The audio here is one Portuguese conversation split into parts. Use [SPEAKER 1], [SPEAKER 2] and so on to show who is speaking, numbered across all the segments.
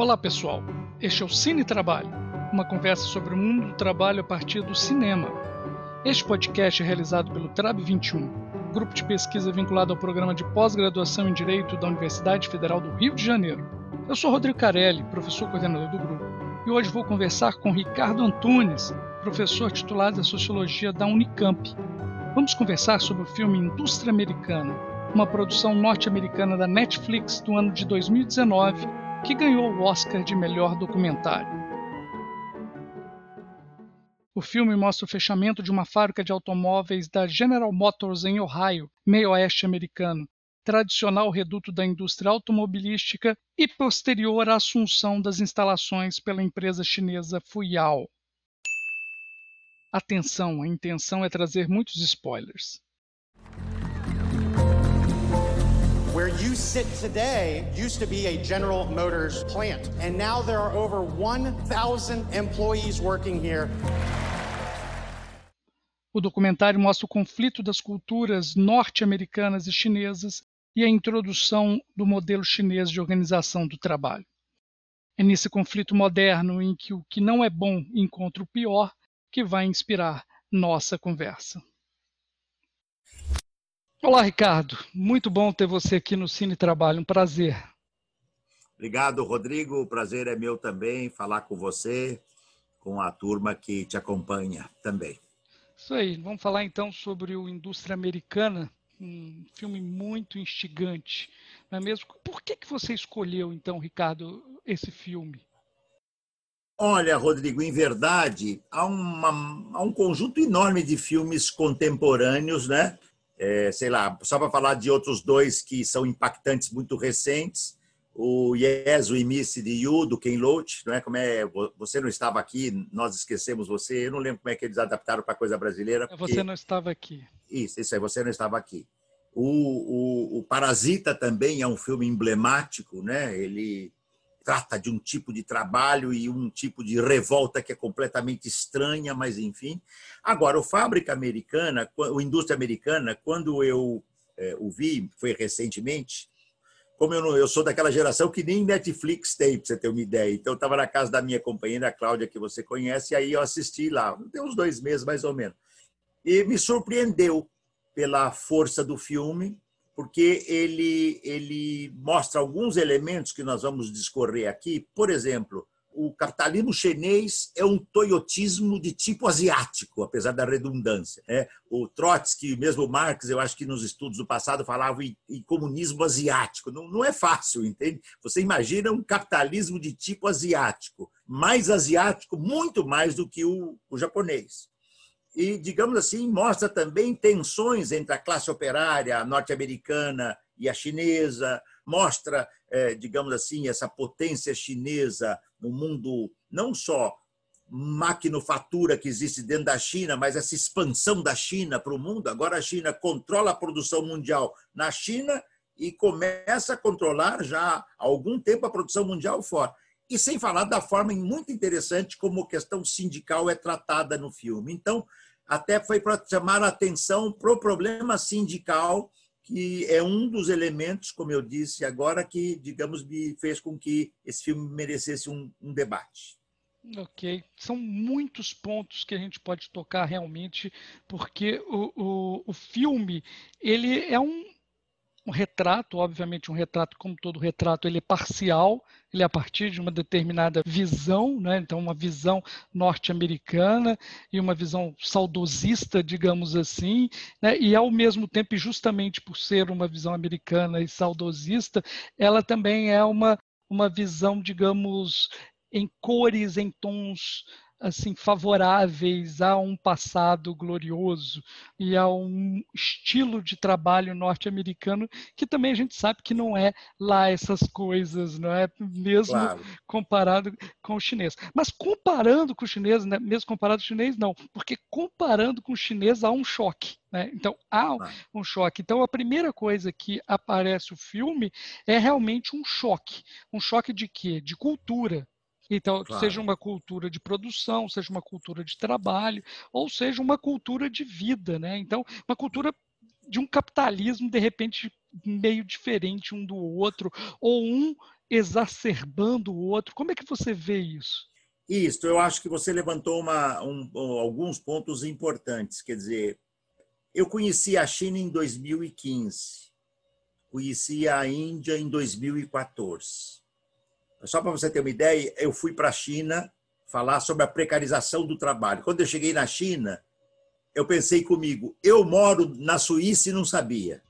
[SPEAKER 1] Olá pessoal, este é o Cine Trabalho, uma conversa sobre o mundo do trabalho a partir do cinema. Este podcast é realizado pelo TRAB 21, grupo de pesquisa vinculado ao programa de pós-graduação em Direito da Universidade Federal do Rio de Janeiro. Eu sou Rodrigo Carelli, professor coordenador do grupo, e hoje vou conversar com Ricardo Antunes, professor titular da Sociologia da Unicamp. Vamos conversar sobre o filme Indústria Americana, uma produção norte-americana da Netflix do ano de 2019, que ganhou o Oscar de melhor documentário. O filme mostra o fechamento de uma fábrica de automóveis da General Motors em Ohio, meio oeste americano, tradicional reduto da indústria automobilística e posterior à assunção das instalações pela empresa chinesa Fuyao. Atenção, a intenção é trazer muitos spoilers.
[SPEAKER 2] Where you sit today used to be a General Motors plant, and now there are over 1,000 employees working here.
[SPEAKER 1] O documentário mostra o conflito das culturas norte-americanas e chinesas e a introdução do modelo chinês de organização do trabalho. É nesse conflito moderno em que o que não é bom encontra o pior que vai inspirar nossa conversa. Olá, Ricardo. Muito bom ter você aqui no Cine Trabalho. Um prazer.
[SPEAKER 3] Obrigado, Rodrigo. O prazer é meu também falar com você, com a turma que te acompanha também.
[SPEAKER 1] Isso aí. Vamos falar então sobre o Indústria Americana, um filme muito instigante, não é mesmo? Por que, que você escolheu, então, Ricardo, esse filme?
[SPEAKER 3] Olha, Rodrigo, em verdade, há, uma, há um conjunto enorme de filmes contemporâneos, né? É, sei lá, só para falar de outros dois que são impactantes muito recentes, o Yes, We Miss de You, do Ken Loach, não é? Como é, você não estava aqui, nós esquecemos você, eu não lembro como é que eles adaptaram para a coisa brasileira.
[SPEAKER 1] É, porque... Você não estava aqui.
[SPEAKER 3] Isso, isso aí, você não estava aqui. O, o, o, Parasita também é um filme emblemático, né? Ele trata de um tipo de trabalho e um tipo de revolta que é completamente estranha, mas enfim. Agora, o Fábrica Americana, o Indústria Americana, quando eu é, o vi, foi recentemente, como eu, não, eu sou daquela geração que nem Netflix tem, para você ter uma ideia. Então, eu estava na casa da minha companheira, Cláudia, que você conhece, e aí eu assisti lá, tem uns dois meses mais ou menos. E me surpreendeu pela força do filme, porque ele, ele mostra alguns elementos que nós vamos discorrer aqui. Por exemplo, o capitalismo chinês é um toyotismo de tipo asiático, apesar da redundância. Né? O Trotsky, mesmo Marx, eu acho que nos estudos do passado falava em, em comunismo asiático. Não, não, é fácil, entende? Você imagina um capitalismo de tipo asiático, mais asiático, muito mais do que o, o japonês e, digamos assim, mostra também tensões entre a classe operária norte-americana e a chinesa, mostra, é, digamos assim, essa potência chinesa no mundo, não só maquinofatura que existe dentro da China, mas essa expansão da China para o mundo. Agora a China controla a produção mundial na China e começa a controlar já há algum tempo a produção mundial fora. E sem falar da forma muito interessante como a questão sindical é tratada no filme. Então, até foi para chamar a atenção para o problema sindical, que é um dos elementos, como eu disse agora, que, digamos, me fez com que esse filme merecesse um, um debate.
[SPEAKER 1] Ok, são muitos pontos que a gente pode tocar realmente, porque o, o, o filme ele é um, um retrato, obviamente um retrato como todo retrato, ele é parcial, ele é a partir de uma determinada visão, né? então uma visão norte-americana e uma visão saudosista, digamos assim, né? e ao mesmo tempo, justamente por ser uma visão americana e saudosista, ela também é uma, uma visão, digamos, em cores, em tons assim favoráveis a um passado glorioso e a um estilo de trabalho norte-americano que também a gente sabe que não é lá essas coisas, não é mesmo claro. comparado com o chinês. Mas comparando com o chinês, né, mesmo comparado com o chinês não, porque comparando com o chinês há um choque. Né? Então há um choque. Então a primeira coisa que aparece o filme é realmente um choque. Um choque de quê? De cultura. Então, claro. seja uma cultura de produção, seja uma cultura de trabalho, ou seja uma cultura de vida, né? Então, uma cultura de um capitalismo de repente meio diferente um do outro, ou um exacerbando o outro? Como é que você vê isso?
[SPEAKER 3] Isso, eu acho que você levantou uma, um, alguns pontos importantes. Quer dizer, eu conheci a China em 2015, conheci a Índia em 2014. Só para você ter uma ideia, eu fui para a China falar sobre a precarização do trabalho. Quando eu cheguei na China, eu pensei comigo, eu moro na Suíça e não sabia.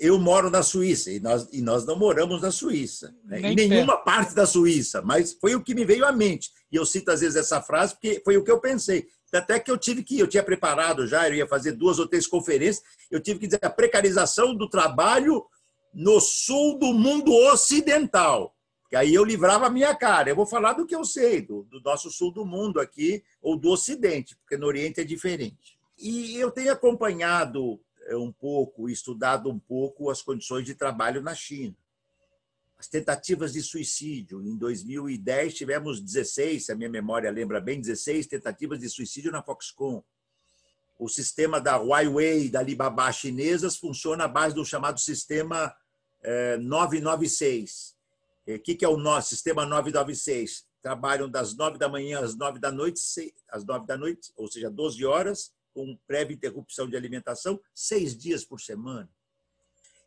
[SPEAKER 3] Eu moro na Suíça e nós, e nós não moramos na Suíça, né? em nenhuma perto. parte da Suíça, mas foi o que me veio à mente. E eu cito às vezes essa frase porque foi o que eu pensei. Até que eu tive que, eu tinha preparado já, eu ia fazer duas ou três conferências, eu tive que dizer a precarização do trabalho no sul do mundo ocidental. Que aí eu livrava a minha cara. Eu vou falar do que eu sei, do, do nosso sul do mundo aqui, ou do Ocidente, porque no Oriente é diferente. E eu tenho acompanhado é, um pouco, estudado um pouco as condições de trabalho na China. As tentativas de suicídio. Em 2010, tivemos 16, se a minha memória lembra bem, 16 tentativas de suicídio na Foxconn. O sistema da Huawei, da Alibaba chinesas, funciona à base do chamado sistema 996. É, o que é o nosso sistema 996? Trabalham das 9 da manhã às 9 da noite, às 9 da noite, ou seja, 12 horas, com prévia interrupção de alimentação, seis dias por semana.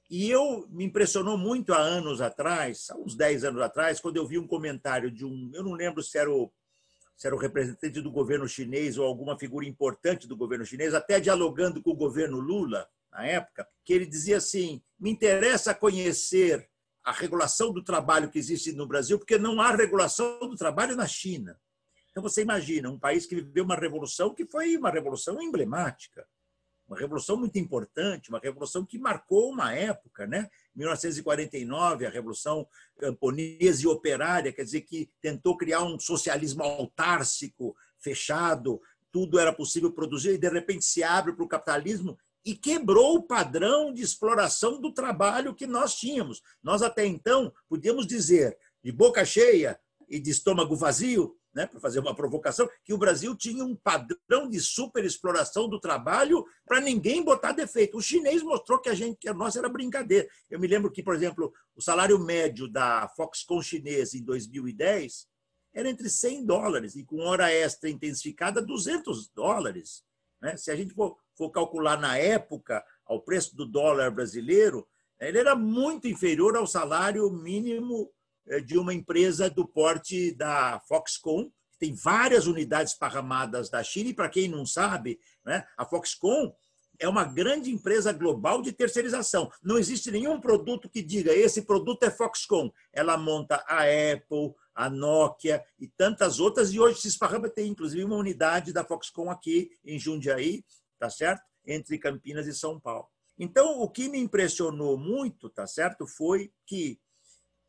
[SPEAKER 3] E eu me impressionou muito há anos atrás, há uns 10 anos atrás, quando eu vi um comentário de um, eu não lembro se era o, se era o representante do governo chinês ou alguma figura importante do governo chinês, até dialogando com o governo Lula, na época, que ele dizia assim: me interessa conhecer a regulação do trabalho que existe no Brasil, porque não há regulação do trabalho na China. Então você imagina um país que viveu uma revolução que foi uma revolução emblemática, uma revolução muito importante, uma revolução que marcou uma época, né? 1949, a revolução camponesa e operária, quer dizer que tentou criar um socialismo autárcico, fechado, tudo era possível produzir e de repente se abre para o capitalismo e quebrou o padrão de exploração do trabalho que nós tínhamos. Nós até então podíamos dizer, de boca cheia e de estômago vazio, né, para fazer uma provocação, que o Brasil tinha um padrão de superexploração do trabalho para ninguém botar defeito. O chinês mostrou que a gente, que a nossa era brincadeira. Eu me lembro que, por exemplo, o salário médio da Foxconn chinesa em 2010 era entre 100 dólares e com hora extra intensificada 200 dólares. Né? Se a gente for for calcular na época, ao preço do dólar brasileiro, ele era muito inferior ao salário mínimo de uma empresa do porte da Foxconn, que tem várias unidades parramadas da China, e para quem não sabe, né, a Foxconn é uma grande empresa global de terceirização. Não existe nenhum produto que diga esse produto é Foxconn. Ela monta a Apple, a Nokia e tantas outras, e hoje se esparrama, tem inclusive uma unidade da Foxconn aqui em Jundiaí, tá certo? Entre Campinas e São Paulo. Então, o que me impressionou muito, tá certo, foi que,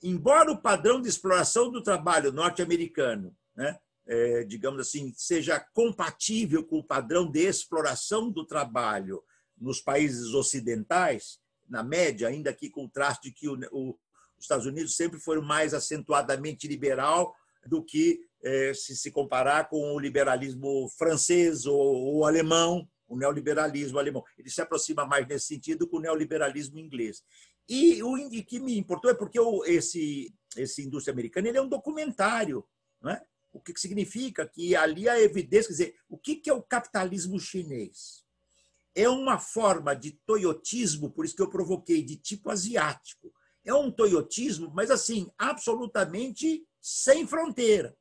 [SPEAKER 3] embora o padrão de exploração do trabalho norte-americano, né, é, digamos assim, seja compatível com o padrão de exploração do trabalho nos países ocidentais, na média, ainda que com o de que o, o, os Estados Unidos sempre foram mais acentuadamente liberal do que é, se se comparar com o liberalismo francês ou, ou alemão, o neoliberalismo alemão. Ele se aproxima mais nesse sentido com o neoliberalismo inglês. E o que me importou é porque esse, esse indústria americana ele é um documentário. Não é? O que significa que ali há evidência, quer dizer, o que é o capitalismo chinês? É uma forma de toyotismo, por isso que eu provoquei, de tipo asiático. É um toyotismo, mas assim, absolutamente sem fronteira.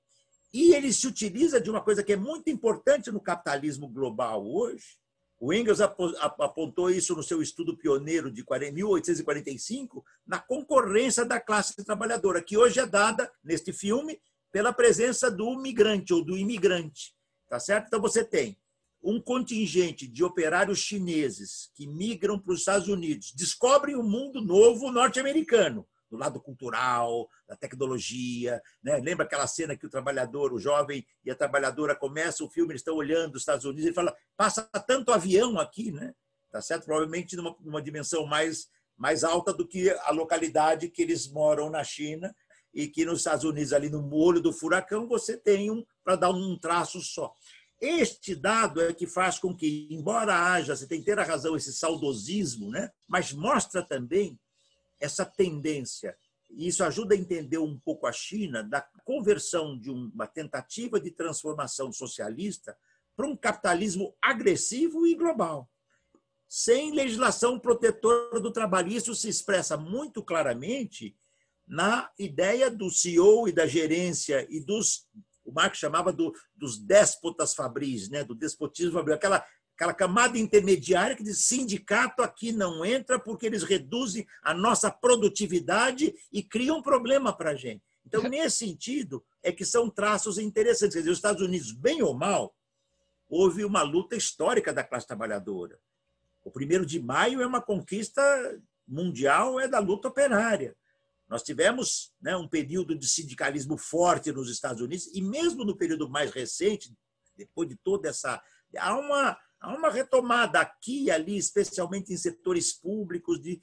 [SPEAKER 3] E ele se utiliza de uma coisa que é muito importante no capitalismo global hoje, o Engels apontou isso no seu estudo pioneiro de 1845, na concorrência da classe trabalhadora, que hoje é dada, neste filme, pela presença do migrante ou do imigrante. Tá certo? Então você tem um contingente de operários chineses que migram para os Estados Unidos, descobrem o um mundo novo norte-americano do lado cultural, da tecnologia. Né? Lembra aquela cena que o trabalhador, o jovem e a trabalhadora começam o filme, eles estão olhando os Estados Unidos e fala passa tanto avião aqui, né? Tá certo? Provavelmente numa, numa dimensão mais mais alta do que a localidade que eles moram na China e que nos Estados Unidos ali no molho do furacão você tem um para dar um traço só. Este dado é que faz com que, embora haja, você tem que ter a razão, esse saudosismo, né? mas mostra também essa tendência. Isso ajuda a entender um pouco a China da conversão de uma tentativa de transformação socialista para um capitalismo agressivo e global, sem legislação protetora do trabalho. Isso se expressa muito claramente na ideia do CEO e da gerência e dos o Marx chamava do, dos déspotas fabris, né, do despotismo fabril, aquela aquela camada intermediária que diz sindicato aqui não entra porque eles reduzem a nossa produtividade e criam um problema para a gente. Então, nesse sentido, é que são traços interessantes. Quer dizer, os Estados Unidos, bem ou mal, houve uma luta histórica da classe trabalhadora. O primeiro de maio é uma conquista mundial, é da luta operária. Nós tivemos né, um período de sindicalismo forte nos Estados Unidos, e mesmo no período mais recente, depois de toda essa. Há uma, Há uma retomada aqui e ali, especialmente em setores públicos, de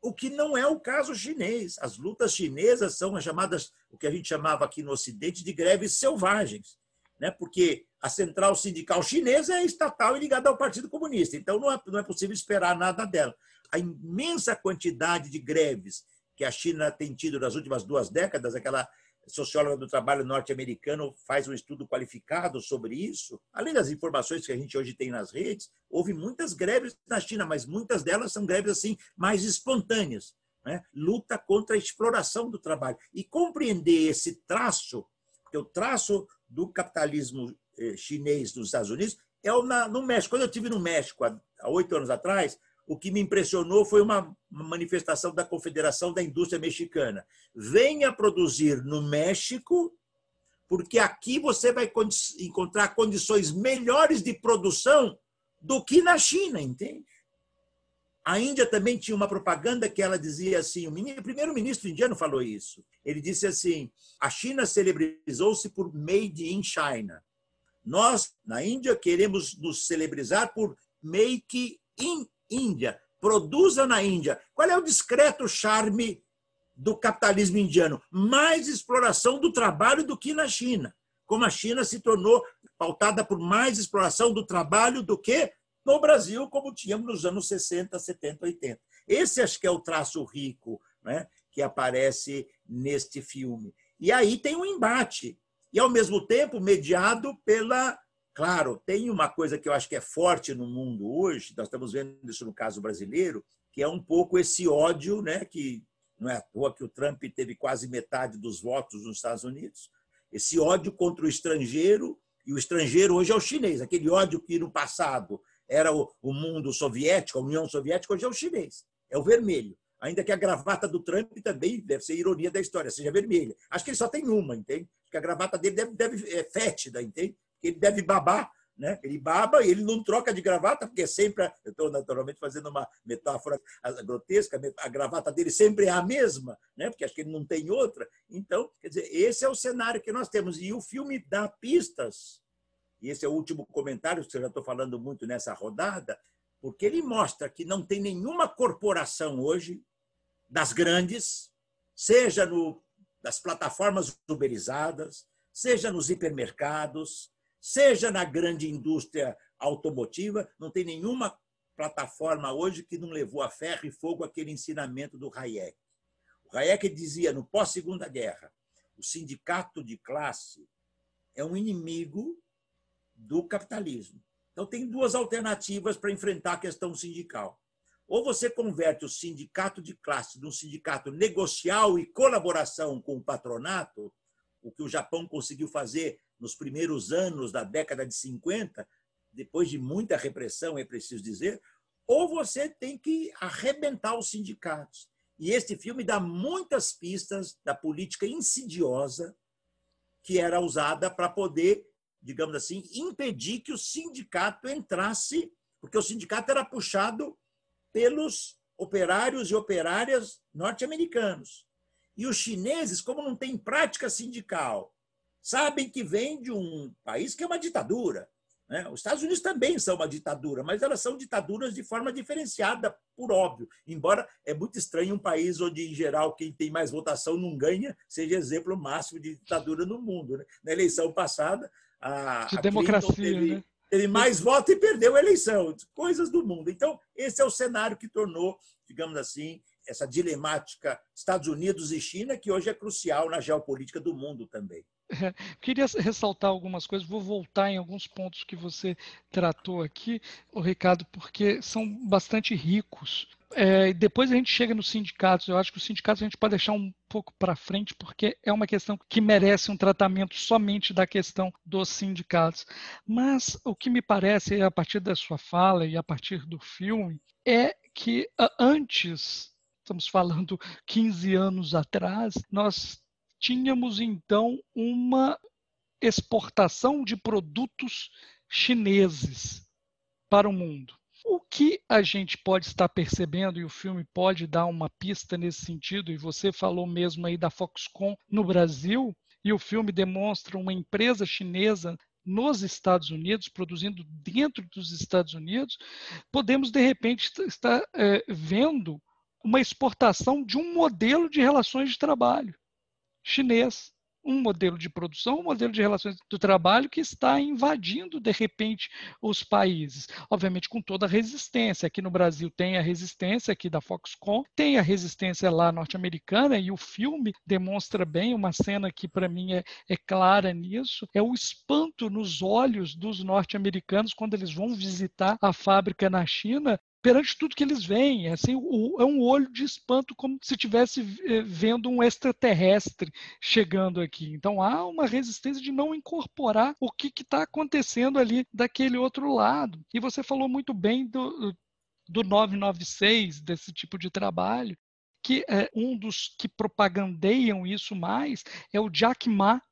[SPEAKER 3] o que não é o caso chinês. As lutas chinesas são as chamadas, o que a gente chamava aqui no Ocidente, de greves selvagens, né? porque a central sindical chinesa é estatal e ligada ao Partido Comunista, então não é, não é possível esperar nada dela. A imensa quantidade de greves que a China tem tido nas últimas duas décadas, aquela socióloga do trabalho norte-americano faz um estudo qualificado sobre isso. Além das informações que a gente hoje tem nas redes, houve muitas greves na China, mas muitas delas são greves assim mais espontâneas. Né? Luta contra a exploração do trabalho. E compreender esse traço, porque o traço do capitalismo eh, chinês nos Estados Unidos é no México. Quando eu estive no México há oito anos atrás, o que me impressionou foi uma manifestação da Confederação da Indústria Mexicana. Venha produzir no México, porque aqui você vai encontrar condições melhores de produção do que na China, entende? A Índia também tinha uma propaganda que ela dizia assim: o primeiro-ministro indiano falou isso. Ele disse assim: a China celebrizou-se por Made in China. Nós, na Índia, queremos nos celebrizar por Make in Índia, produza na Índia. Qual é o discreto charme do capitalismo indiano? Mais exploração do trabalho do que na China. Como a China se tornou pautada por mais exploração do trabalho do que no Brasil, como tínhamos nos anos 60, 70, 80. Esse acho que é o traço rico né, que aparece neste filme. E aí tem um embate, e ao mesmo tempo mediado pela Claro, tem uma coisa que eu acho que é forte no mundo hoje, nós estamos vendo isso no caso brasileiro, que é um pouco esse ódio, né, que não é à toa que o Trump teve quase metade dos votos nos Estados Unidos, esse ódio contra o estrangeiro, e o estrangeiro hoje é o chinês, aquele ódio que no passado era o mundo soviético, a União Soviética, hoje é o chinês, é o vermelho. Ainda que a gravata do Trump também deve ser ironia da história, seja vermelha. Acho que ele só tem uma, entende? Porque a gravata dele deve, deve é fétida, entende? Ele deve babar, né? Ele baba e ele não troca de gravata, porque sempre, eu estou naturalmente fazendo uma metáfora grotesca, a gravata dele sempre é a mesma, né? porque acho que ele não tem outra. Então, quer dizer, esse é o cenário que nós temos. E o filme dá pistas, e esse é o último comentário que eu já estou falando muito nessa rodada, porque ele mostra que não tem nenhuma corporação hoje, das grandes, seja no, das plataformas uberizadas, seja nos hipermercados, seja na grande indústria automotiva, não tem nenhuma plataforma hoje que não levou a ferro e fogo aquele ensinamento do Hayek. O Hayek dizia, no pós-segunda guerra, o sindicato de classe é um inimigo do capitalismo. Então, tem duas alternativas para enfrentar a questão sindical. Ou você converte o sindicato de classe num sindicato negocial e colaboração com o patronato, o que o Japão conseguiu fazer nos primeiros anos da década de 50, depois de muita repressão, é preciso dizer, ou você tem que arrebentar os sindicatos. E este filme dá muitas pistas da política insidiosa que era usada para poder, digamos assim, impedir que o sindicato entrasse, porque o sindicato era puxado pelos operários e operárias norte-americanos. E os chineses, como não tem prática sindical, sabem que vem de um país que é uma ditadura. Né? Os Estados Unidos também são uma ditadura, mas elas são ditaduras de forma diferenciada, por óbvio. Embora é muito estranho um país onde, em geral, quem tem mais votação não ganha, seja exemplo máximo de ditadura no mundo. Né? Na eleição passada, a,
[SPEAKER 1] de a democracia, teve, né?
[SPEAKER 3] teve mais votos e perdeu a eleição. Coisas do mundo. Então, esse é o cenário que tornou, digamos assim, essa dilemática Estados Unidos e China, que hoje é crucial na geopolítica do mundo também.
[SPEAKER 1] Queria ressaltar algumas coisas, vou voltar em alguns pontos que você tratou aqui, o Ricardo, porque são bastante ricos. É, depois a gente chega nos sindicatos. Eu acho que os sindicatos a gente pode deixar um pouco para frente, porque é uma questão que merece um tratamento somente da questão dos sindicatos. Mas o que me parece, a partir da sua fala e a partir do filme, é que antes, estamos falando 15 anos atrás, nós tínhamos então uma exportação de produtos chineses para o mundo. O que a gente pode estar percebendo, e o filme pode dar uma pista nesse sentido, e você falou mesmo aí da Foxconn no Brasil, e o filme demonstra uma empresa chinesa nos Estados Unidos, produzindo dentro dos Estados Unidos, podemos de repente estar é, vendo uma exportação de um modelo de relações de trabalho chinês um modelo de produção, um modelo de relações do trabalho que está invadindo, de repente, os países. Obviamente, com toda a resistência. Aqui no Brasil tem a resistência aqui da Foxconn, tem a resistência lá norte-americana, e o filme demonstra bem uma cena que, para mim, é, é clara nisso: é o espanto nos olhos dos norte-americanos quando eles vão visitar a fábrica na China perante tudo que eles veem. É, assim, o, é um olho de espanto, como se estivesse eh, vendo um extraterrestre chegando aqui. Então há uma resistência de não incorporar o que está acontecendo ali daquele outro lado. E você falou muito bem do, do 996, desse tipo de trabalho, que é um dos que propagandeiam isso mais é o Jack Ma,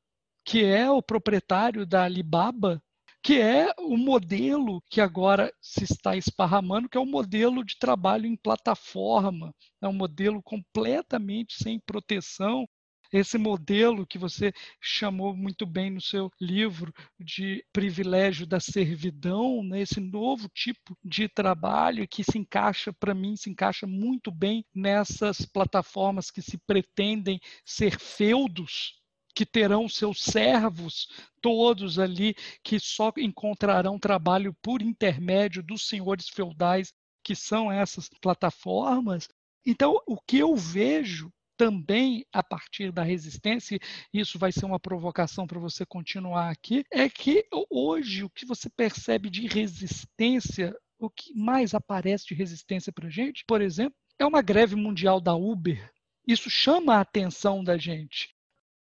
[SPEAKER 1] que é o proprietário da Alibaba, que é o modelo que agora se está esparramando, que é o modelo de trabalho em plataforma, é um modelo completamente sem proteção. Esse modelo que você chamou muito bem no seu livro de privilégio da servidão, né? esse novo tipo de trabalho que se encaixa, para mim, se encaixa muito bem nessas plataformas que se pretendem ser feudos que terão seus servos todos ali, que só encontrarão trabalho por intermédio dos senhores feudais, que são essas plataformas. Então, o que eu vejo também a partir da resistência, isso vai ser uma provocação para você continuar aqui, é que hoje o que você percebe de resistência, o que mais aparece de resistência para a gente, por exemplo, é uma greve mundial da Uber. Isso chama a atenção da gente.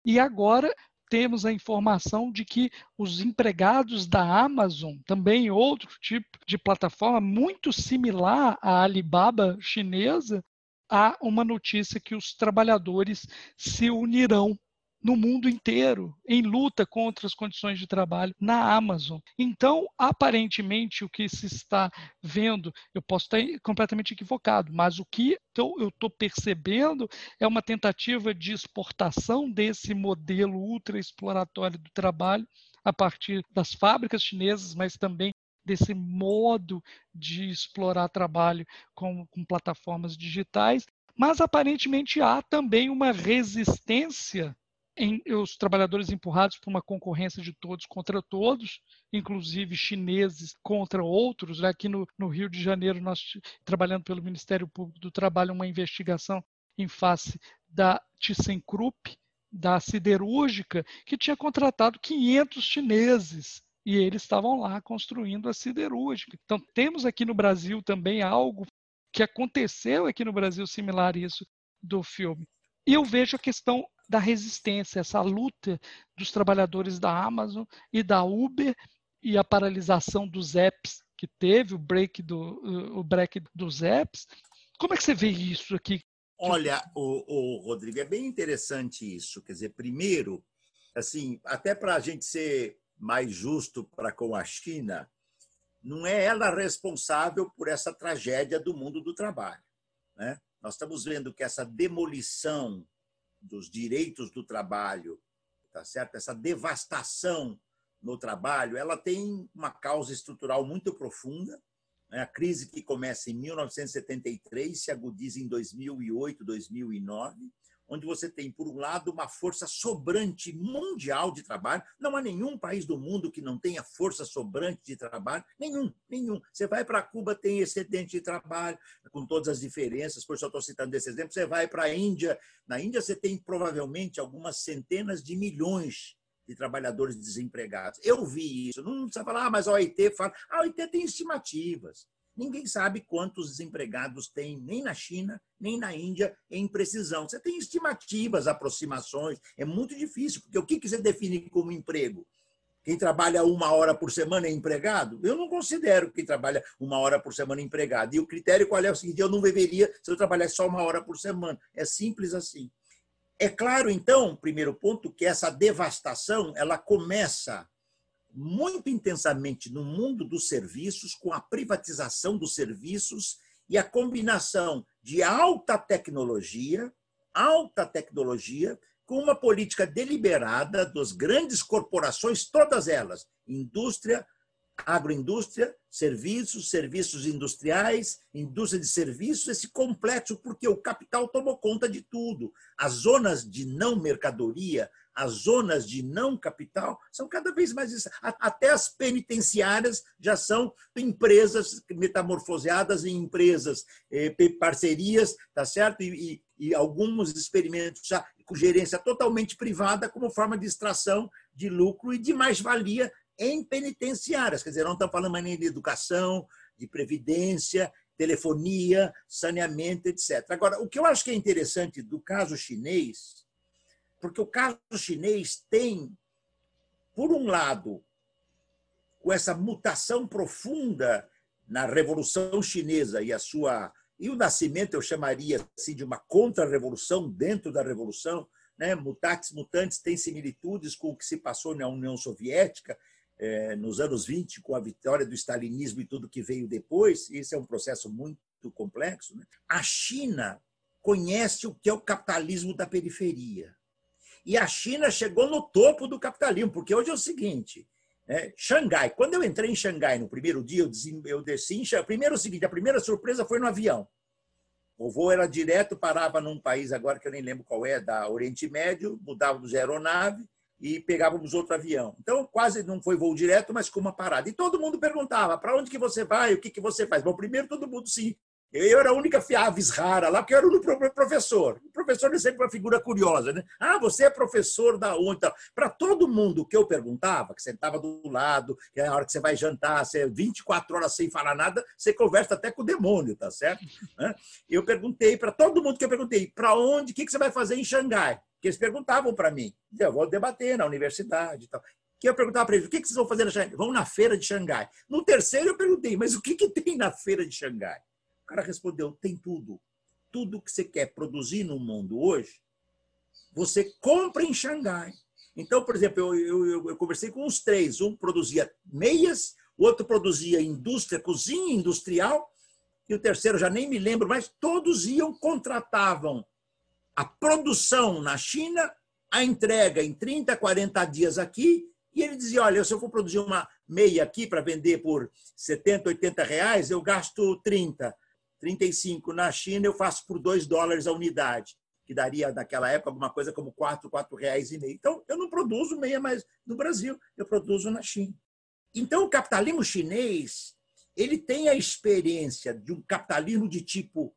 [SPEAKER 1] E agora temos a informação de que os empregados da Amazon, também outro tipo de plataforma muito similar à Alibaba chinesa, há uma notícia que os trabalhadores se unirão no mundo inteiro em luta contra as condições de trabalho na Amazon. Então, aparentemente, o que se está vendo, eu posso estar completamente equivocado, mas o que eu estou percebendo é uma tentativa de exportação desse modelo ultra exploratório do trabalho a partir das fábricas chinesas, mas também desse modo de explorar trabalho com, com plataformas digitais, mas aparentemente há também uma resistência em, os trabalhadores empurrados por uma concorrência de todos contra todos, inclusive chineses contra outros. Aqui no, no, Rio de Janeiro, nós trabalhando pelo Ministério Público do Trabalho, uma investigação em face da ThyssenKrupp, da siderúrgica, que tinha contratado 500 chineses e eles estavam lá construindo a siderúrgica. Então, temos aqui no Brasil também algo que aconteceu aqui no Brasil similar a isso do filme. E eu vejo a questão da resistência, essa luta dos trabalhadores da Amazon e da Uber e a paralisação dos apps que teve, o break, do, o break dos apps. Como é que você vê isso aqui?
[SPEAKER 3] Olha, o, o Rodrigo, é bem interessante isso. Quer dizer, primeiro, assim, até para a gente ser mais justo para com a China, não é ela responsável por essa tragédia do mundo do trabalho. Né? Nós estamos vendo que essa demolição dos direitos do trabalho, tá certo? Essa devastação no trabalho, ela tem uma causa estrutural muito profunda, né? A crise que começa em 1973 se agudiza em 2008, 2009, onde você tem, por um lado, uma força sobrante mundial de trabalho. Não há nenhum país do mundo que não tenha força sobrante de trabalho. Nenhum, nenhum. Você vai para Cuba, tem excedente de trabalho, com todas as diferenças, por isso eu estou citando esse exemplo. Você vai para a Índia, na Índia você tem provavelmente algumas centenas de milhões de trabalhadores desempregados. Eu vi isso. Não precisa falar, ah, mas a OIT fala. A OIT tem estimativas. Ninguém sabe quantos desempregados tem nem na China, nem na Índia em precisão. Você tem estimativas, aproximações. É muito difícil, porque o que você define como emprego? Quem trabalha uma hora por semana é empregado? Eu não considero quem trabalha uma hora por semana empregado. E o critério qual é o seguinte: eu não deveria se eu trabalhar só uma hora por semana. É simples assim. É claro, então, primeiro ponto, que essa devastação ela começa muito intensamente no mundo dos serviços, com a privatização dos serviços e a combinação de alta tecnologia, alta tecnologia, com uma política deliberada das grandes corporações, todas elas, indústria, agroindústria, serviços, serviços industriais, indústria de serviços, esse complexo, porque o capital tomou conta de tudo. As zonas de não mercadoria, as zonas de não capital são cada vez mais. Até as penitenciárias já são empresas metamorfoseadas em empresas, eh, parcerias, tá certo? E, e, e alguns experimentos já com gerência totalmente privada, como forma de extração de lucro e de mais-valia em penitenciárias. Quer dizer, não estamos falando mais nem de educação, de previdência, telefonia, saneamento, etc. Agora, o que eu acho que é interessante do caso chinês porque o caso chinês tem, por um lado, com essa mutação profunda na Revolução Chinesa e a sua e o nascimento eu chamaria assim de uma contra-revolução dentro da revolução, né? Mutatis mutantes tem similitudes com o que se passou na União Soviética eh, nos anos 20 com a vitória do stalinismo e tudo que veio depois. Esse é um processo muito complexo. Né? A China conhece o que é o capitalismo da periferia. E a China chegou no topo do capitalismo, porque hoje é o seguinte: né? Xangai, quando eu entrei em Xangai no primeiro dia, eu, eu desci em Xangai. Primeiro é o seguinte: a primeira surpresa foi no avião. O voo era direto, parava num país agora que eu nem lembro qual é, da Oriente Médio, mudávamos de aeronave e pegávamos outro avião. Então, quase não foi voo direto, mas com uma parada. E todo mundo perguntava: para onde que você vai? O que, que você faz? Bom, primeiro todo mundo se eu era a única aves rara lá, porque eu era o professor. O professor é sempre uma figura curiosa, né? Ah, você é professor da onde? Para todo mundo que eu perguntava, que sentava do lado, que é a hora que você vai jantar, você é 24 horas sem falar nada, você conversa até com o demônio, tá certo? Eu perguntei para todo mundo que eu perguntei, para onde, o que você vai fazer em Xangai? Que eles perguntavam para mim. Eu vou debater na universidade e tal que eu perguntava para eles, o que vocês vão fazer na Xangai? Vão na feira de Xangai. No terceiro eu perguntei, mas o que tem na feira de Xangai? Cara respondeu: tem tudo. Tudo que você quer produzir no mundo hoje, você compra em Xangai. Então, por exemplo, eu, eu, eu conversei com os três. Um produzia meias, o outro produzia indústria, cozinha industrial, e o terceiro já nem me lembro, mas todos iam, contratavam a produção na China, a entrega em 30, 40 dias aqui, e ele dizia: olha, se eu for produzir uma meia aqui para vender por 70, 80 reais, eu gasto 30. 35 na China, eu faço por 2 dólares a unidade, que daria naquela época alguma coisa como 4, 4 reais e meio. Então, eu não produzo meia mais no Brasil, eu produzo na China. Então, o capitalismo chinês, ele tem a experiência de um capitalismo de tipo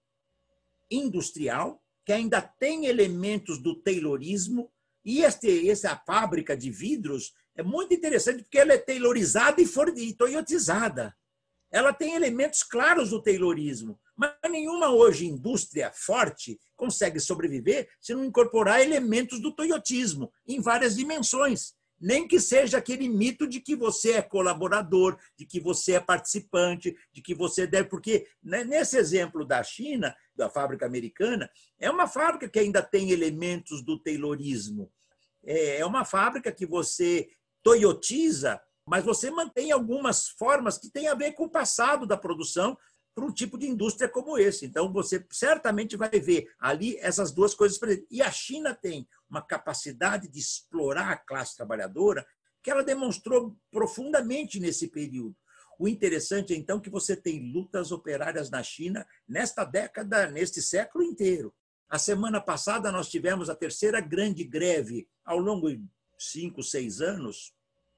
[SPEAKER 3] industrial, que ainda tem elementos do taylorismo, e este, essa fábrica de vidros é muito interessante porque ela é taylorizada e, e toyotizada. Ela tem elementos claros do taylorismo. Mas nenhuma hoje indústria forte consegue sobreviver se não incorporar elementos do toyotismo em várias dimensões. Nem que seja aquele mito de que você é colaborador, de que você é participante, de que você deve. Porque né, nesse exemplo da China, da fábrica americana, é uma fábrica que ainda tem elementos do taylorismo. É, é uma fábrica que você toyotiza, mas você mantém algumas formas que têm a ver com o passado da produção, para um tipo de indústria como esse. Então, você certamente vai ver ali essas duas coisas. E a China tem uma capacidade de explorar a classe trabalhadora que ela demonstrou profundamente nesse período. O interessante, então, é que você tem lutas operárias na China nesta década, neste século inteiro. A semana passada, nós tivemos a terceira grande greve ao longo de cinco, seis anos,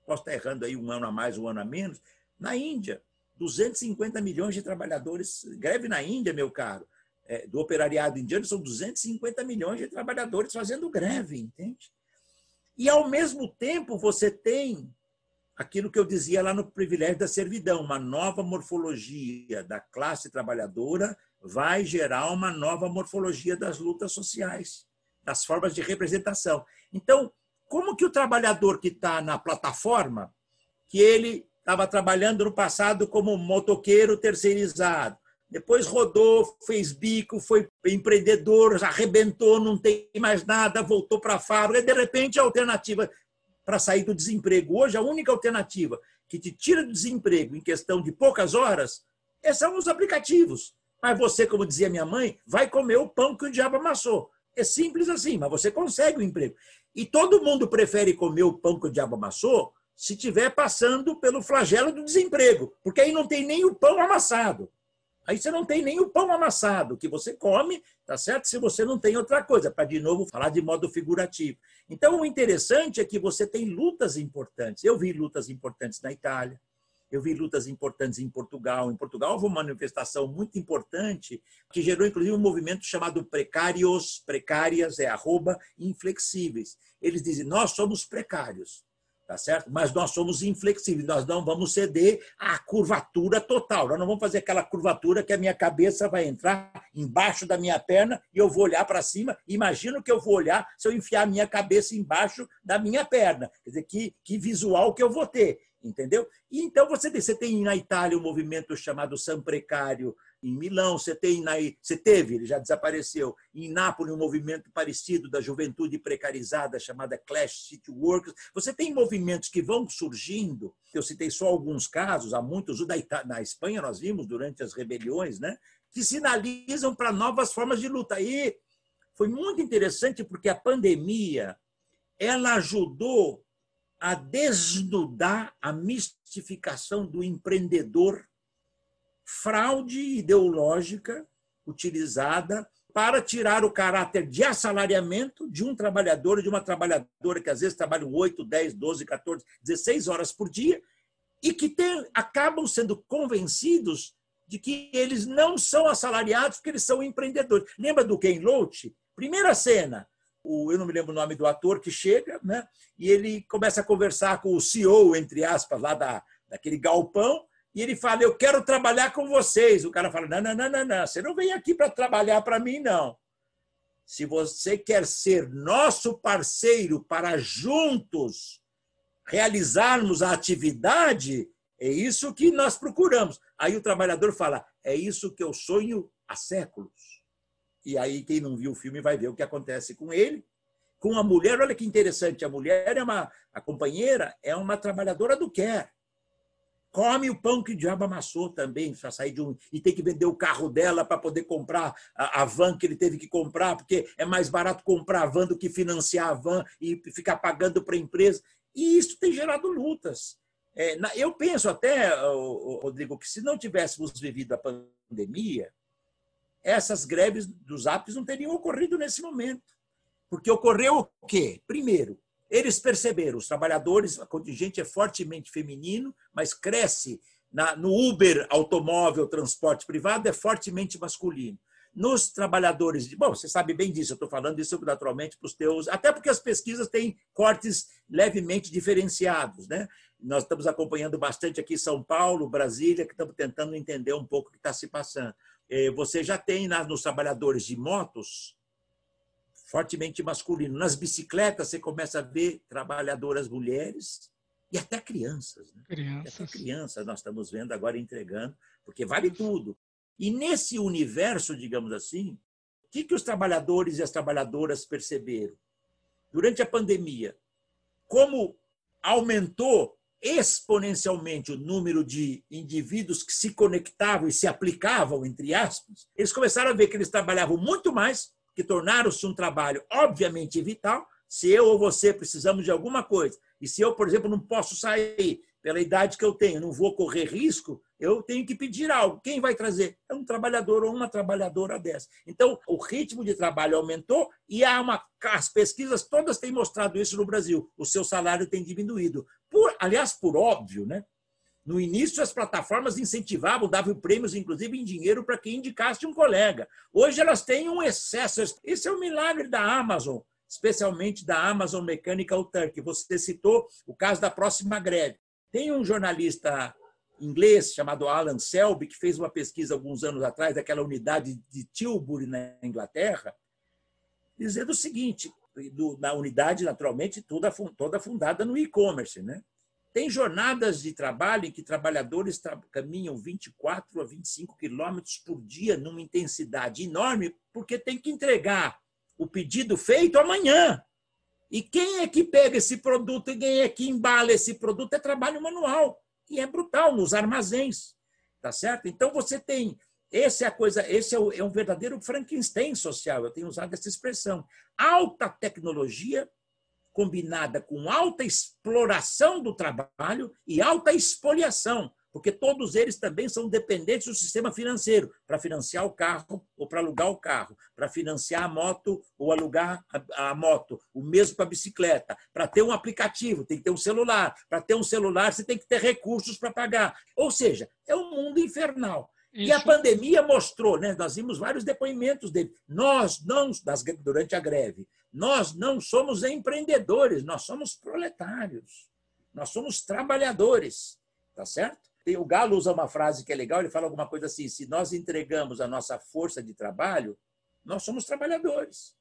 [SPEAKER 3] posso estar errando aí um ano a mais, um ano a menos, na Índia. 250 milhões de trabalhadores. Greve na Índia, meu caro, é, do operariado indiano, são 250 milhões de trabalhadores fazendo greve, entende? E, ao mesmo tempo, você tem aquilo que eu dizia lá no privilégio da servidão, uma nova morfologia da classe trabalhadora vai gerar uma nova morfologia das lutas sociais, das formas de representação. Então, como que o trabalhador que está na plataforma, que ele estava trabalhando no passado como motoqueiro terceirizado, depois rodou, fez bico, foi empreendedor, arrebentou, não tem mais nada, voltou para a fábrica, e de repente a alternativa para sair do desemprego. Hoje, a única alternativa que te tira do desemprego em questão de poucas horas é, são os aplicativos. Mas você, como dizia minha mãe, vai comer o pão que o diabo amassou. É simples assim, mas você consegue o emprego. E todo mundo prefere comer o pão que o diabo amassou se estiver passando pelo flagelo do desemprego, porque aí não tem nem o pão amassado. Aí você não tem nem o pão amassado que você come, tá certo? Se você não tem outra coisa, para de novo falar de modo figurativo. Então, o interessante é que você tem lutas importantes. Eu vi lutas importantes na Itália, eu vi lutas importantes em Portugal. Em Portugal houve uma manifestação muito importante que gerou, inclusive, um movimento chamado Precários, precárias, é arroba, inflexíveis. Eles dizem, nós somos precários tá certo? Mas nós somos inflexíveis, nós não vamos ceder à curvatura total. Nós não vamos fazer aquela curvatura que a minha cabeça vai entrar embaixo da minha perna e eu vou olhar para cima. Imagino que eu vou olhar se eu enfiar a minha cabeça embaixo da minha perna. Quer dizer, que, que visual que eu vou ter, entendeu? E então você, você tem na Itália um movimento chamado San Precário, em Milão, você, tem na, você teve, ele já desapareceu, em Nápoles, um movimento parecido da juventude precarizada, chamada Clash City Workers. Você tem movimentos que vão surgindo, eu citei só alguns casos, há muitos, o da Ita na Espanha nós vimos durante as rebeliões, né, que sinalizam para novas formas de luta. E foi muito interessante porque a pandemia ela ajudou a desnudar a mistificação do empreendedor fraude ideológica utilizada para tirar o caráter de assalariamento de um trabalhador e de uma trabalhadora que às vezes trabalham 8, 10, 12, 14, 16 horas por dia e que tem, acabam sendo convencidos de que eles não são assalariados porque eles são empreendedores. Lembra do Ken Loach? Primeira cena, o, eu não me lembro o nome do ator que chega, né? e ele começa a conversar com o CEO, entre aspas, lá da, daquele galpão, e ele fala: Eu quero trabalhar com vocês. O cara fala: Não, não, não, não, não. Você não vem aqui para trabalhar para mim, não. Se você quer ser nosso parceiro para juntos realizarmos a atividade, é isso que nós procuramos. Aí o trabalhador fala: É isso que eu sonho há séculos. E aí, quem não viu o filme vai ver o que acontece com ele. Com a mulher, olha que interessante: a mulher é uma, a companheira é uma trabalhadora do quer come o pão que o diabo amassou também, para sair de um. E tem que vender o carro dela para poder comprar a, a, van que ele teve que comprar, porque é mais barato comprar a van do que financiar a van e ficar pagando para a empresa. E isso tem gerado lutas. É, eu penso até, Rodrigo, que se não tivéssemos vivido a pandemia, essas greves dos apps não teriam ocorrido nesse momento. Porque ocorreu o quê? Primeiro, eles perceberam, os trabalhadores, a contingente é fortemente feminino, mas cresce na, no Uber, automóvel, transporte privado, é fortemente masculino. Nos trabalhadores, de, bom, você sabe bem disso, eu estou falando isso naturalmente para os teus, até porque as pesquisas têm cortes levemente diferenciados. Né? Nós estamos acompanhando bastante aqui São Paulo, Brasília, que estamos tentando entender um pouco o que está se passando. Eh, você já tem nos trabalhadores de motos, fortemente masculino. Nas bicicletas, você começa a ver trabalhadoras mulheres e até crianças. Né?
[SPEAKER 1] Crianças.
[SPEAKER 3] Até crianças nós estamos vendo agora entregando, porque vale tudo. E nesse universo, digamos assim, o que, que os trabalhadores e as trabalhadoras perceberam? Durante a pandemia, como aumentou exponencialmente o número de indivíduos que se conectavam e se aplicavam, entre aspas, eles começaram a ver que eles trabalhavam muito mais que tornaram-se um trabalho obviamente vital. Se eu ou você precisamos de alguma coisa, e se eu, por exemplo, não posso sair, pela idade que eu tenho, não vou correr risco, eu tenho que pedir algo. Quem vai trazer? É um trabalhador ou uma trabalhadora dessa. Então, o ritmo de trabalho aumentou e há uma, as pesquisas todas têm mostrado isso no Brasil. O seu salário tem diminuído. Por, aliás, por óbvio, né? No início, as plataformas incentivavam, davam prêmios, inclusive em dinheiro, para quem indicasse um colega. Hoje, elas têm um excesso. Esse é o milagre da Amazon, especialmente da Amazon Mechanical Turk. Você citou o caso da próxima greve. Tem um jornalista inglês chamado Alan Selby, que fez uma pesquisa alguns anos atrás daquela unidade de Tilbury, na Inglaterra, dizendo o seguinte: na unidade, naturalmente, toda fundada no e-commerce. Né? Tem jornadas de trabalho em que trabalhadores caminham 24 a 25 quilômetros por dia, numa intensidade enorme, porque tem que entregar o pedido feito amanhã. E quem é que pega esse produto e quem é que embala esse produto é trabalho manual. E é brutal nos armazéns. Tá certo? Então você tem. Esse é a coisa, esse é, o, é um verdadeiro Frankenstein social. Eu tenho usado essa expressão. Alta tecnologia combinada com alta exploração do trabalho e alta expoliação porque todos eles também são dependentes do sistema financeiro para financiar o carro ou para alugar o carro, para financiar a moto ou alugar a, moto, o mesmo para a bicicleta. Para ter um aplicativo, tem que ter um celular. Para ter um celular, você tem que ter recursos para pagar. Ou seja, é um mundo infernal. Isso. E a pandemia mostrou, né? nós vimos vários depoimentos dele. Nós não, durante a greve, nós não somos empreendedores, nós somos proletários. Nós somos trabalhadores, tá certo? o Galo usa uma frase que é legal, ele fala alguma coisa assim: se nós entregamos a nossa força de trabalho, nós somos trabalhadores.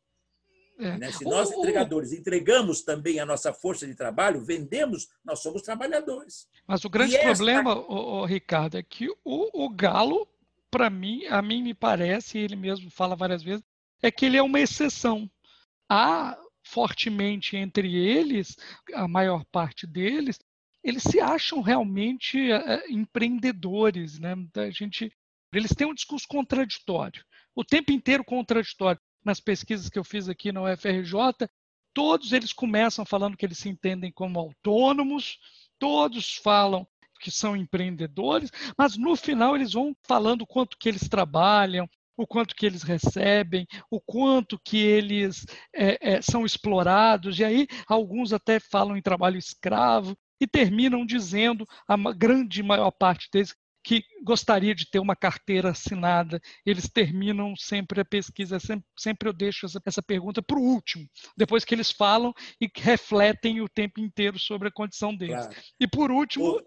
[SPEAKER 3] É. Né? Se nós, entregadores, entregamos também a nossa força de trabalho, vendemos, nós somos trabalhadores.
[SPEAKER 1] Mas o grande problema, o, Ricardo, é que o, o Galo, para mim, a mim me parece, ele mesmo fala várias vezes, é que ele é uma exceção. Há fortemente entre eles, a maior parte deles, eles se acham realmente uh, empreendedores, né? A gente, eles têm um discurso contraditório, o tempo inteiro contraditório. Nas pesquisas que eu fiz aqui na UFRJ, todos eles começam falando que eles se entendem como autônomos, todos falam que são empreendedores, mas no final eles vão falando quanto que eles trabalham, o quanto que eles recebem, o quanto que eles é, é, são explorados, e aí alguns até falam em trabalho escravo e terminam dizendo, a grande maior parte deles, que gostaria de ter uma carteira assinada. Eles terminam sempre a pesquisa, sempre, sempre eu deixo essa, essa pergunta para o último, depois que eles falam e refletem o tempo inteiro sobre a condição deles. Claro. E por último, o...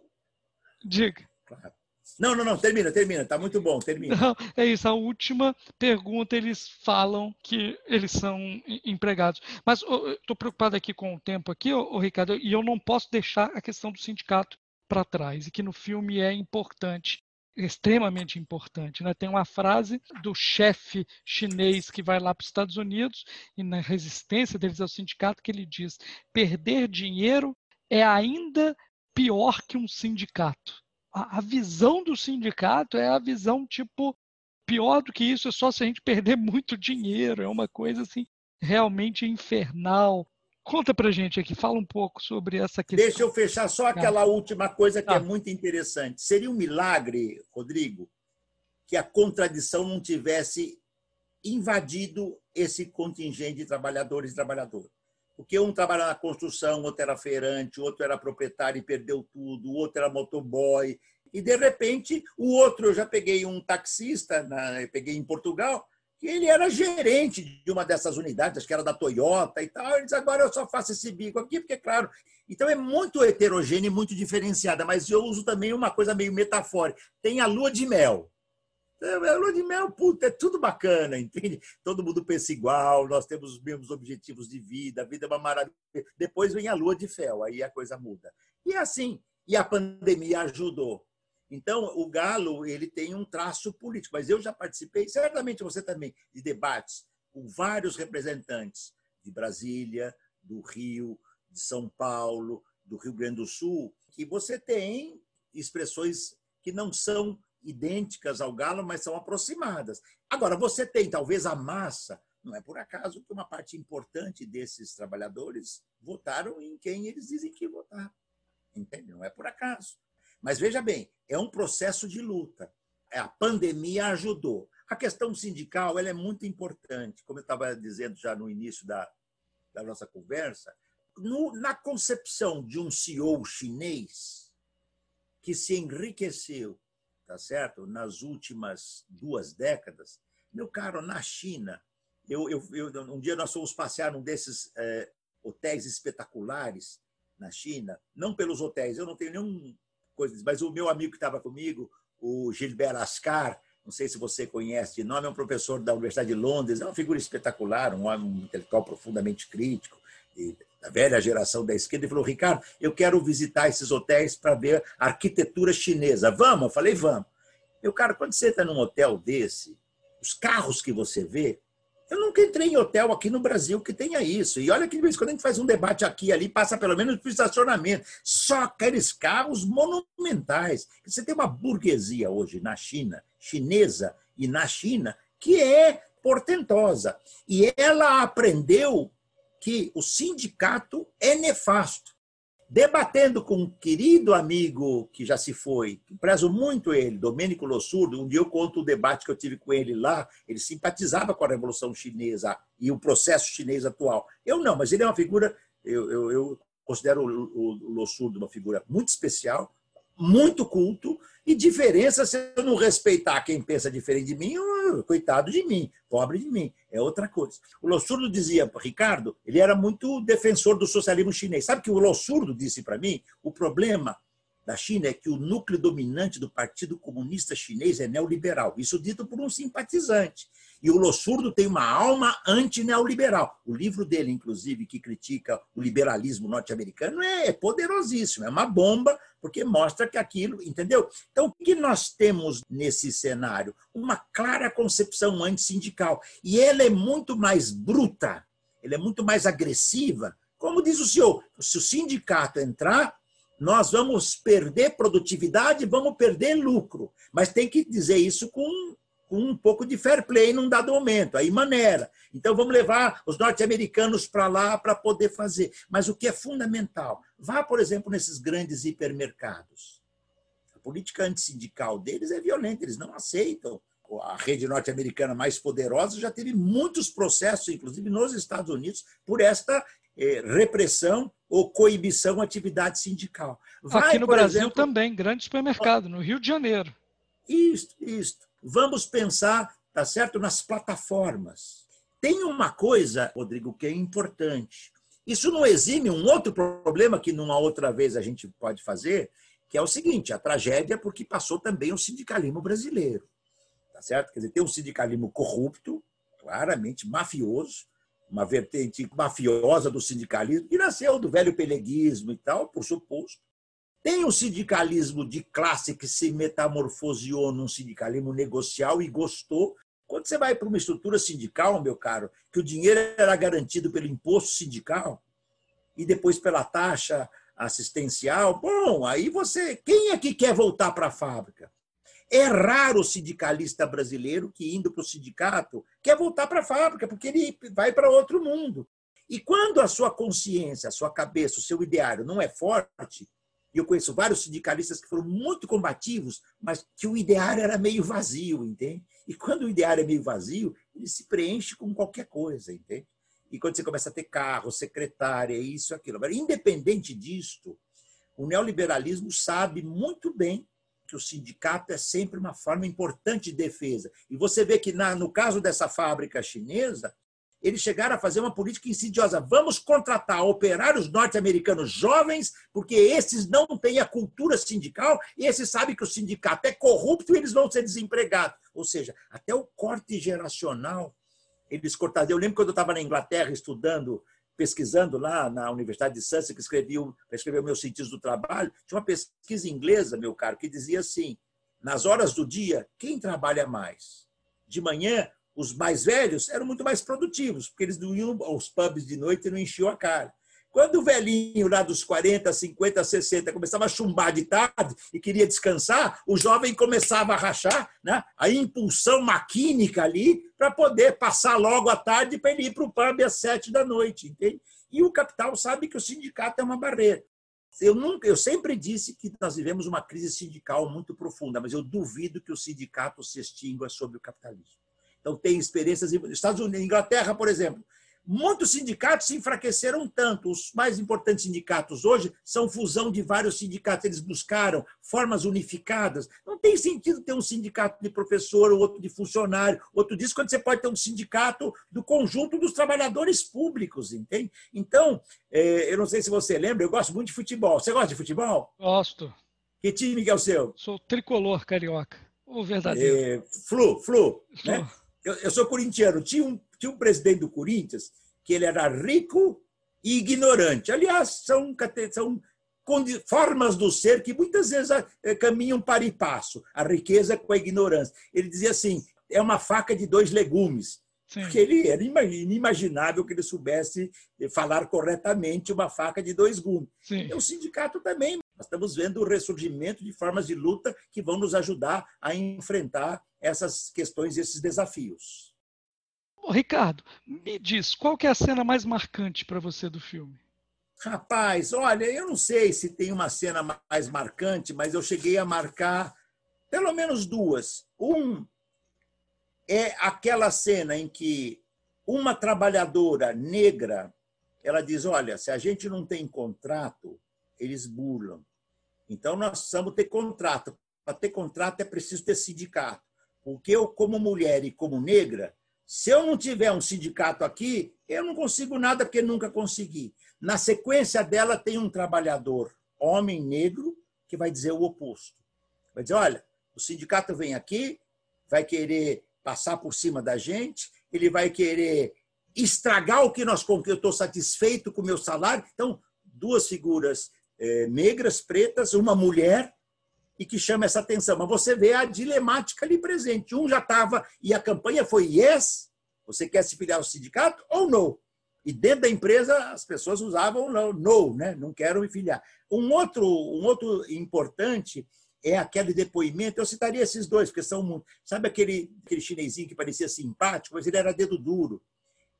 [SPEAKER 1] diga.
[SPEAKER 3] Claro. Não, não, não, termina, termina, está muito bom, termina. Não,
[SPEAKER 1] é isso, a última pergunta eles falam que eles são empregados. Mas estou preocupado aqui com o tempo aqui, ô, Ricardo, e eu não posso deixar a questão do sindicato para trás, e que no filme é importante, extremamente importante. Né? Tem uma frase do chefe chinês que vai lá para os Estados Unidos, e na resistência deles ao sindicato, que ele diz: perder dinheiro é ainda pior que um sindicato a, a visão do sindicato é a visão tipo pior do que isso é só se a gente perder muito dinheiro, é uma coisa assim realmente infernal. Conta pra gente aqui, fala um pouco sobre essa questão.
[SPEAKER 3] Deixa eu fechar só aquela ah. última coisa que ah. é muito interessante. Seria um milagre, Rodrigo, que a contradição não tivesse invadido esse contingente de trabalhadores e trabalhadoras. Porque um trabalha na construção, outro era feirante, outro era proprietário e perdeu tudo, outro era motoboy. E, de repente, o outro, eu já peguei um taxista, peguei em Portugal, que ele era gerente de uma dessas unidades, acho que era da Toyota e tal. Ele disse, agora eu só faço esse bico aqui, porque, claro... Então, é muito heterogênea e muito diferenciada, mas eu uso também uma coisa meio metafórica. Tem a lua de mel. A é, lua de mel, puta, é tudo bacana, entende? Todo mundo pensa igual, nós temos os mesmos objetivos de vida, a vida é uma maravilha. Depois vem a lua de fel, aí a coisa muda. E é assim, e a pandemia ajudou. Então, o Galo ele tem um traço político, mas eu já participei, certamente você também, de debates com vários representantes de Brasília, do Rio, de São Paulo, do Rio Grande do Sul, que você tem expressões que não são idênticas ao galo, mas são aproximadas. Agora, você tem talvez a massa, não é por acaso que uma parte importante desses trabalhadores votaram em quem eles dizem que votar. entende? Não é por acaso. Mas veja bem, é um processo de luta. A pandemia ajudou. A questão sindical ela é muito importante, como eu estava dizendo já no início da, da nossa conversa. No, na concepção de um CEO chinês que se enriqueceu, tá certo, nas últimas duas décadas, meu caro, na China, eu, eu, eu um dia nós fomos passear num desses é, hotéis espetaculares na China, não pelos hotéis, eu não tenho nenhum coisa, mas o meu amigo que estava comigo, o Gilbert Ascar, não sei se você conhece de nome, é um professor da Universidade de Londres, é uma figura espetacular, um homem um intelectual profundamente crítico, da velha geração da esquerda, e falou: Ricardo, eu quero visitar esses hotéis para ver a arquitetura chinesa. Vamos? Eu falei: vamos. Meu cara, quando você está num hotel desse, os carros que você vê, eu nunca entrei em hotel aqui no Brasil que tenha isso. E olha que de vez quando a gente faz um debate aqui ali, passa pelo menos o estacionamento. Só aqueles carros monumentais. Você tem uma burguesia hoje na China, chinesa e na China, que é portentosa. E ela aprendeu que o sindicato é nefasto debatendo com um querido amigo que já se foi, prezo muito ele, Domênico Lossurdo, um dia eu conto o debate que eu tive com ele lá, ele simpatizava com a Revolução Chinesa e o processo chinês atual. Eu não, mas ele é uma figura, eu, eu, eu considero o Lossurdo uma figura muito especial, muito culto, e diferença, se eu não respeitar quem pensa diferente de mim, coitado de mim, pobre de mim, é outra coisa. O Lossurdo dizia, Ricardo, ele era muito defensor do socialismo chinês. Sabe que o Lossurdo disse para mim? O problema da China é que o núcleo dominante do Partido Comunista Chinês é neoliberal. Isso dito por um simpatizante. E o Lossurdo tem uma alma anti-neoliberal. O livro dele, inclusive, que critica o liberalismo norte-americano, é poderosíssimo, é uma bomba, porque mostra que aquilo, entendeu? Então, o que nós temos nesse cenário? Uma clara concepção antissindical. E ela é muito mais bruta, ela é muito mais agressiva. Como diz o senhor, se o sindicato entrar, nós vamos perder produtividade, vamos perder lucro. Mas tem que dizer isso com, com um pouco de fair play num dado momento, aí maneira. Então vamos levar os norte-americanos para lá para poder fazer. Mas o que é fundamental, vá, por exemplo, nesses grandes hipermercados. A política antissindical deles é violenta, eles não aceitam. A rede norte-americana mais poderosa já teve muitos processos, inclusive nos Estados Unidos, por esta eh, repressão ou coibição à atividade sindical.
[SPEAKER 1] Vai, Aqui no Brasil exemplo, também, grande supermercado, no Rio de Janeiro.
[SPEAKER 3] Isso, isso. Vamos pensar, tá certo, nas plataformas. Tem uma coisa, Rodrigo, que é importante. Isso não exime um outro problema que numa outra vez a gente pode fazer, que é o seguinte, a tragédia porque passou também o sindicalismo brasileiro. Tá certo? Quer dizer, tem um sindicalismo corrupto, claramente mafioso, uma vertente mafiosa do sindicalismo, que nasceu do velho peleguismo e tal, por suposto. Tem o sindicalismo de classe que se metamorfoseou num sindicalismo negocial e gostou. Quando você vai para uma estrutura sindical, meu caro, que o dinheiro era garantido pelo imposto sindical e depois pela taxa assistencial, bom, aí você. Quem é que quer voltar para a fábrica? É raro o sindicalista brasileiro que, indo para o sindicato, quer voltar para a fábrica, porque ele vai para outro mundo. E quando a sua consciência, a sua cabeça, o seu ideário não é forte, e eu conheço vários sindicalistas que foram muito combativos, mas que o ideário era meio vazio, entende? E quando o ideário é meio vazio, ele se preenche com qualquer coisa, entende? E quando você começa a ter carro, secretária, isso, aquilo. Agora, independente disto, o neoliberalismo sabe muito bem que o sindicato é sempre uma forma importante de defesa. E você vê que, na, no caso dessa fábrica chinesa, eles chegaram a fazer uma política insidiosa. Vamos contratar operários norte-americanos jovens, porque esses não têm a cultura sindical, e esses sabem que o sindicato é corrupto e eles vão ser desempregados. Ou seja, até o corte geracional eles cortaram. Eu lembro quando eu estava na Inglaterra estudando pesquisando lá na Universidade de Sussex, que escreveu, escreveu meus sentidos do trabalho, tinha uma pesquisa inglesa, meu caro, que dizia assim: nas horas do dia, quem trabalha mais? De manhã, os mais velhos eram muito mais produtivos, porque eles não iam aos pubs de noite e não enchiam a cara. Quando o velhinho lá dos 40, 50, 60 começava a chumbar de tarde e queria descansar, o jovem começava a rachar né? a impulsão maquínica ali para poder passar logo à tarde para ele ir para o pub às sete da noite. Entende? E o capital sabe que o sindicato é uma barreira. Eu, nunca, eu sempre disse que nós vivemos uma crise sindical muito profunda, mas eu duvido que o sindicato se extingua sobre o capitalismo. Então, tem experiências. Estados Unidos, Inglaterra, por exemplo, Muitos sindicatos se enfraqueceram tanto. Os mais importantes sindicatos hoje são fusão de vários sindicatos. Eles buscaram formas unificadas. Não tem sentido ter um sindicato de professor, outro de funcionário, outro disso, quando você pode ter um sindicato do conjunto dos trabalhadores públicos, entende? Então, é, eu não sei se você lembra, eu gosto muito de futebol. Você gosta de futebol?
[SPEAKER 1] Gosto.
[SPEAKER 3] Que time que é o seu?
[SPEAKER 1] Sou tricolor carioca. O verdadeiro. É,
[SPEAKER 3] flu, flu. flu. Né? Eu, eu sou corintiano. Tinha um tinha um presidente do Corinthians que ele era rico e ignorante. Aliás, são, são formas do ser que muitas vezes eh, caminham para e passo, a riqueza com a ignorância. Ele dizia assim: é uma faca de dois legumes. Sim. Porque ele era inimaginável que ele soubesse falar corretamente uma faca de dois gumes. Sim. E o sindicato também. Nós estamos vendo o ressurgimento de formas de luta que vão nos ajudar a enfrentar essas questões, esses desafios.
[SPEAKER 1] Ricardo, me diz, qual que é a cena mais marcante para você do filme?
[SPEAKER 3] Rapaz, olha, eu não sei se tem uma cena mais marcante, mas eu cheguei a marcar pelo menos duas. Um é aquela cena em que uma trabalhadora negra, ela diz, olha, se a gente não tem contrato, eles burlam. Então nós precisamos ter contrato. Para ter contrato é preciso ter sindicato. Porque eu, como mulher e como negra, se eu não tiver um sindicato aqui, eu não consigo nada porque nunca consegui. Na sequência dela tem um trabalhador, homem negro, que vai dizer o oposto. Vai dizer: olha, o sindicato vem aqui, vai querer passar por cima da gente, ele vai querer estragar o que nós eu estou satisfeito com o meu salário. Então, duas figuras eh, negras, pretas, uma mulher e que chama essa atenção. Mas você vê a dilemática ali presente. Um já estava, e a campanha foi yes, você quer se filiar ao sindicato ou não? E dentro da empresa as pessoas usavam não, no, né? não quero me filiar. Um outro, um outro importante é aquele depoimento. Eu citaria esses dois, porque são muito. Sabe aquele, aquele chinesinho que parecia simpático, mas ele era dedo duro.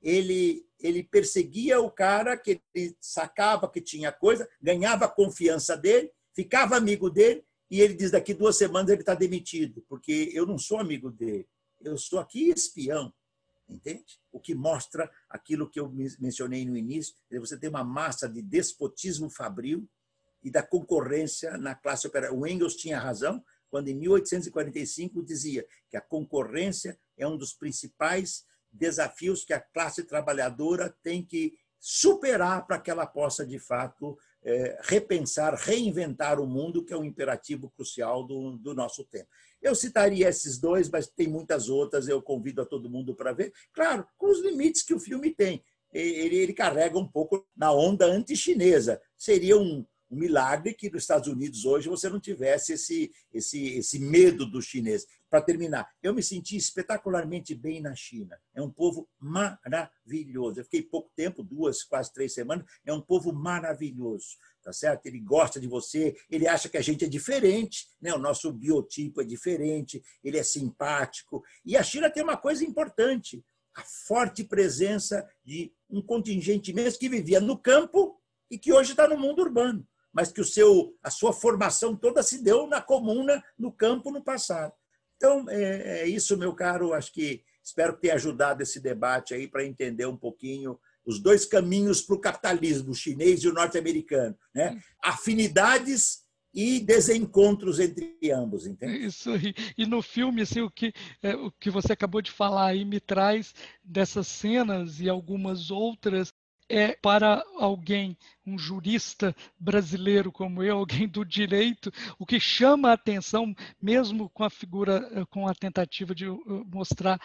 [SPEAKER 3] Ele, ele perseguia o cara que ele sacava que tinha coisa, ganhava a confiança dele, ficava amigo dele e ele diz daqui duas semanas ele está demitido, porque eu não sou amigo dele, eu sou aqui espião, entende? O que mostra aquilo que eu mencionei no início, você tem uma massa de despotismo fabril e da concorrência na classe operária. O Engels tinha razão quando em 1845 dizia que a concorrência é um dos principais desafios que a classe trabalhadora tem que superar para que ela possa de fato é, repensar, reinventar o mundo, que é um imperativo crucial do, do nosso tempo. Eu citaria esses dois, mas tem muitas outras, eu convido a todo mundo para ver. Claro, com os limites que o filme tem. Ele, ele carrega um pouco na onda anti-chinesa. Seria um, um milagre que nos Estados Unidos hoje você não tivesse esse, esse, esse medo do chinês. Para terminar, eu me senti espetacularmente bem na China. É um povo maravilhoso. Eu fiquei pouco tempo, duas, quase três semanas. É um povo maravilhoso, tá certo? Ele gosta de você, ele acha que a gente é diferente, né? O nosso biotipo é diferente, ele é simpático. E a China tem uma coisa importante: a forte presença de um contingente mesmo que vivia no campo e que hoje está no mundo urbano mas que o seu, a sua formação toda se deu na comuna, no campo, no passado. Então, é, é isso, meu caro. Acho que espero tenha ajudado esse debate aí para entender um pouquinho os dois caminhos para o capitalismo, o chinês e o norte-americano. Né? Afinidades e desencontros entre ambos, entende?
[SPEAKER 1] Isso aí. E no filme, assim, o que, é, o que você acabou de falar aí me traz dessas cenas e algumas outras é para alguém, um jurista brasileiro como eu, alguém do direito, o que chama a atenção, mesmo com a figura, eh, com a tentativa de eh, mostrar,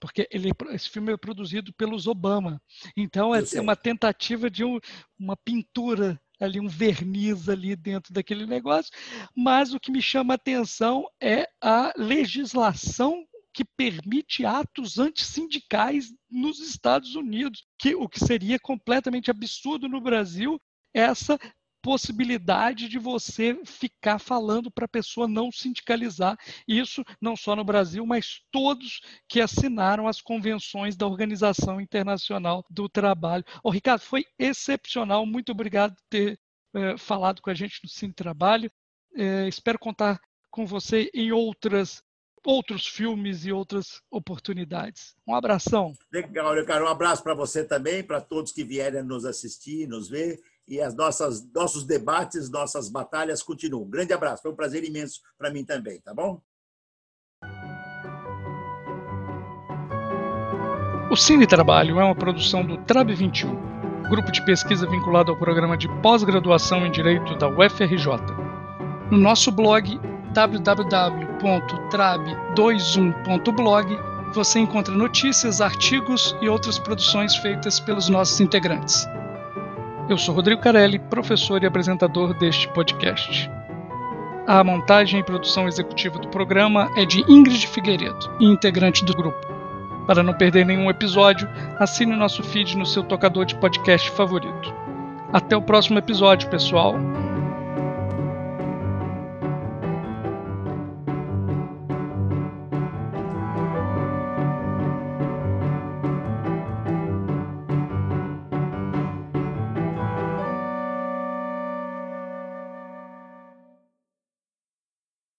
[SPEAKER 1] porque ele, esse filme é produzido pelos Obama, então é, é uma tentativa de um, uma pintura ali um verniz ali dentro daquele negócio, mas o que me chama a atenção é a legislação que permite atos antissindicais nos Estados Unidos, que o que seria completamente absurdo no Brasil, essa possibilidade de você ficar falando para a pessoa não sindicalizar. Isso não só no Brasil, mas todos que assinaram as convenções da Organização Internacional do Trabalho. Ô, Ricardo, foi excepcional. Muito obrigado por ter é, falado com a gente no Cine Trabalho. É, espero contar com você em outras outros filmes e outras oportunidades. Um abração.
[SPEAKER 3] Legal, Leonardo. Um abraço para você também, para todos que vierem nos assistir, nos ver. E as nossas nossos debates, nossas batalhas continuam. Um grande abraço. Foi um prazer imenso para mim também, tá bom?
[SPEAKER 1] O Cine Trabalho é uma produção do Trab 21, grupo de pesquisa vinculado ao programa de pós-graduação em Direito da UFRJ. No nosso blog www.trab21.blog você encontra notícias, artigos e outras produções feitas pelos nossos integrantes. Eu sou Rodrigo Carelli, professor e apresentador deste podcast. A montagem e produção executiva do programa é de Ingrid Figueiredo, integrante do grupo. Para não perder nenhum episódio, assine o nosso feed no seu tocador de podcast favorito. Até o próximo episódio, pessoal!